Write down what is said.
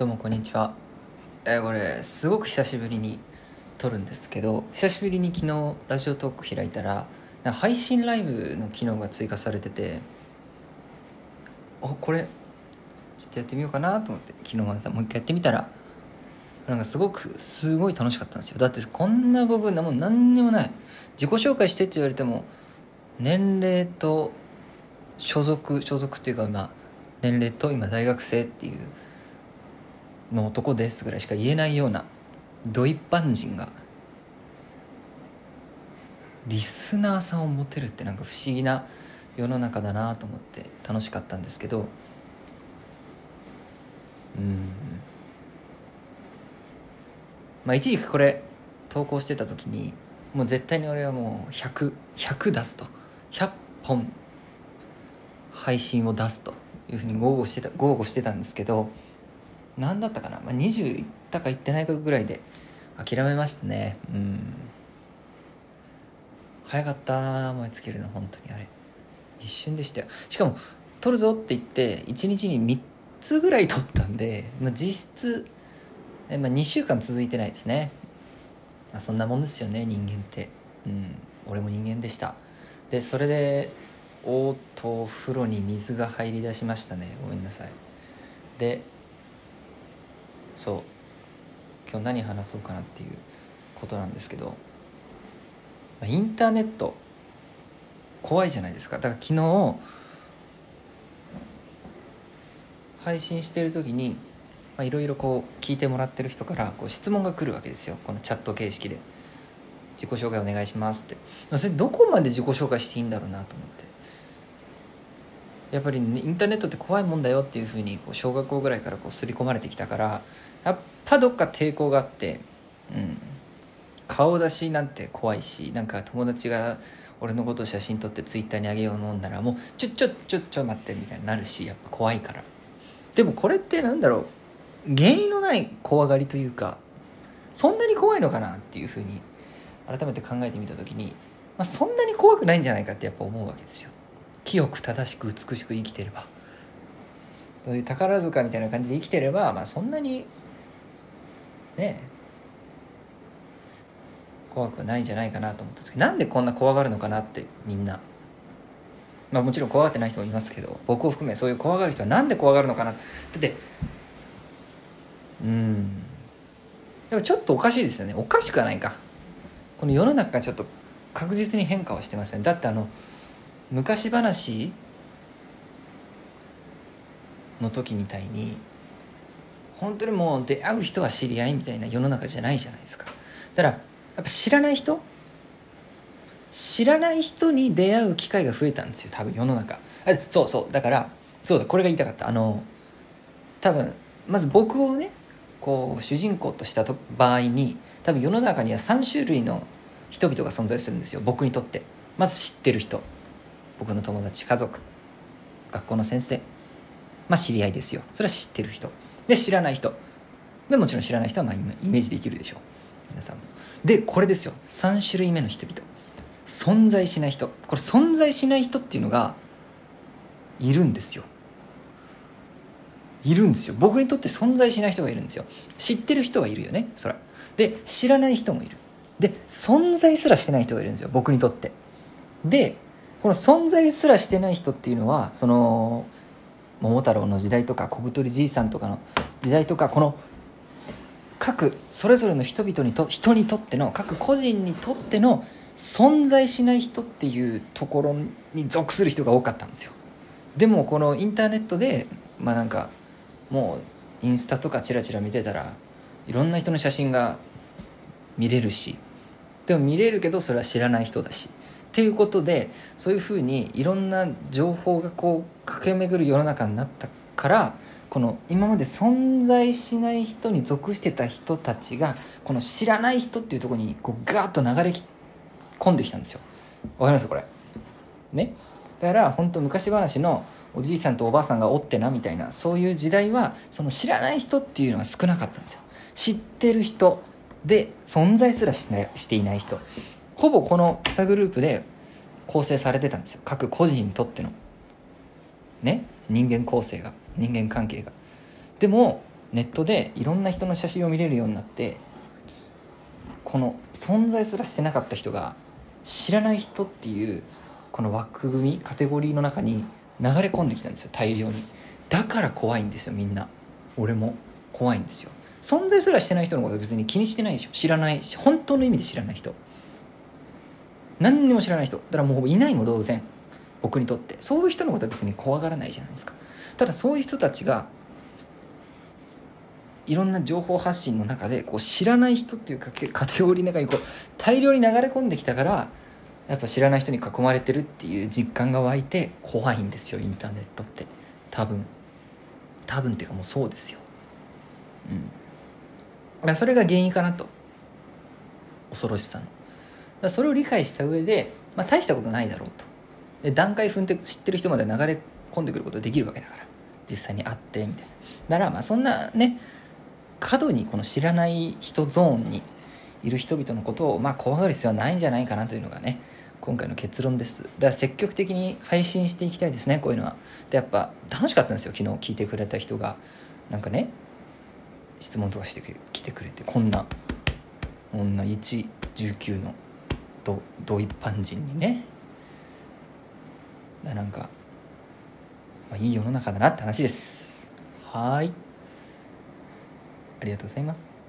どうもこんにちは。えーこれすごく久しぶりに撮るんですけど久しぶりに昨日ラジオトーク開いたら配信ライブの機能が追加されてておこれちょっとやってみようかなと思って昨日またもう一回やってみたらなんかすごくすごい楽しかったんですよ。だってこんな僕なもう何にもない。自己紹介してって言われても年齢と所属所属っていうか今年齢と今大学生っていうの男ですぐらいしか言えないようなド一般人がリスナーさんを持てるってなんか不思議な世の中だなと思って楽しかったんですけどうんまあ一時期これ投稿してた時にもう絶対に俺はもう100100 100出すと。100本配信を出すというふうに豪語してた豪語してたんですけど何だったかな、まあ、20いったかいってないかぐらいで諦めましたね。うん。早かった燃え尽きるの本当にあれ。一瞬でしたよ。しかも撮るぞって言って1日に3つぐらい撮ったんで、まあ、実質、えまあ、2週間続いてないですね、まあ、そんなもんですよね人間って。うん。俺も人間でした。でそれでおっとお風呂に水が入り出しましたね。ごめんなさい。でそう。今日何話そうかなっていうことなんですけど。インターネット。怖いじゃないですか。だから昨日配信してる時にいろいろこう聞いてもらってる人からこう質問が来るわけですよ。このチャット形式で「自己紹介お願いします」って。それどこまで自己紹介していいんだろうなと思って。やっぱりねインターネットって怖いもんだよっていうふうに小学校ぐらいからこう刷り込まれてきたからやっぱどっか抵抗があって、うん、顔出しなんて怖いしなんか友達が俺のことを写真撮ってツイッターにあげようもんならもうちょちょちょちょ待ってみたいになるしやっぱ怖いから。でもこれってなんだろう原因のない怖がりというかそんなに怖いのかなっていうふうに改めて考えてみた時に、まあ、そんなに怖くないんじゃないかってやっぱ思うわけですよ。清く正しく美しく生きてれば。そういう宝塚みたいな感じで生きてれば、まあ、そんなにね怖くはないんじゃないかなと思ったんですけどなんでこんな怖がるのかなってみんな。まあもちろん怖がってない人もいますけど僕を含めそういう怖がる人はなんで怖がるのかなだってうん。でもちょっとおかしいですよね。おかしくはないか。この世の中がちょっと確実に変化をしてますよね。だってあの昔話の時みたいに本当にもう出会う人は知り合いみたいな世の中じゃないじゃないですか。だからやっぱ知らない人？知らない人に出会う機会が増えたんですよ多分世の中。あそうそうだからそうだこれが言いたかった。あの多分まず僕をねこう主人公とした場合に多分世の中には3種類の人々が存在するんですよ僕にとって。まず知ってる人。僕の友達家族学校の先生まあ知り合いですよ。それは知ってる人。で知らない人。でもちろん知らない人はまあイメージできるでしょう。皆さんも。でこれですよ。3種類目の人々。存在しない人。これ存在しない人っていうのがいるんですよ。いるんですよ。僕にとって存在しない人がいるんですよ。知ってる人はいるよねそら。で知らない人もいる。で存在すらしてない人がいるんですよ。僕にとって。でこの存在すらしてない人っていうのはその桃太郎の時代とか小太りじいさんとかの時代とかこの各それぞれの人々にと人にとっての各個人にとっての存在しない人っていうところに属する人が多かったんですよ。でもこのインターネットでまあなんかもうインスタとかチラチラ見てたらいろんな人の写真が見れるしでも見れるけどそれは知らない人だし。っていうことでそういうふうにいろんな情報がこう駆け巡る世の中になったからこの今まで存在しない人に属してた人たちがこの知らない人っていうとこにこうガーッと流れ込んできたんですよ。わかりますこれ？ね？だから本当昔話のおじいさんとおばあさんがおってなみたいなそういう時代はその知らない人っていうのは少なかったんですよ。知ってる人で存在すらしないしていない人。ほぼこの2グループで構成されてたんですよ。各個人にとっての。ね？人間構成が。人間関係が。でもネットでいろんな人の写真を見れるようになってこの存在すらしてなかった人が知らない人っていうこの枠組みカテゴリーの中に流れ込んできたんですよ。大量に。だから怖いんですよみんな。俺も。怖いんですよ。存在すらしてない人のこと別に気にしてないでしょ。知らない本当の意味で知らない人。何にも知らない人。だからもういないも同然。僕にとって。そういう人のことは別に怖がらないじゃないですか。ただそういう人たちがいろんな情報発信の中でこう知らない人っていうカテゴリーの中にこう大量に流れ込んできたからやっぱ知らない人に囲まれてるっていう実感が湧いて怖いんですよインターネットって。多分。多分っていうかもうそうですよ。うん。それが原因かなと。恐ろしさの。だそれを理解した上で、まあ、大したことないだろうと。で段階踏んで知ってる人まで流れ込んでくることできるわけだから。実際に会ってみたいな。だからまあそんなね過度にこの知らない人ゾーンにいる人々のことをまあ怖がる必要はないんじゃないかなというのがね今回の結論です。だから積極的に配信していきたいですねこういうのは。でやっぱ楽しかったんですよ昨日聞いてくれた人が。なんかね質問とかしてきてくれて。こんなこんな119の。どど一般人にね。だなんか、まあ、いい世の中だなって話です。はい。ありがとうございます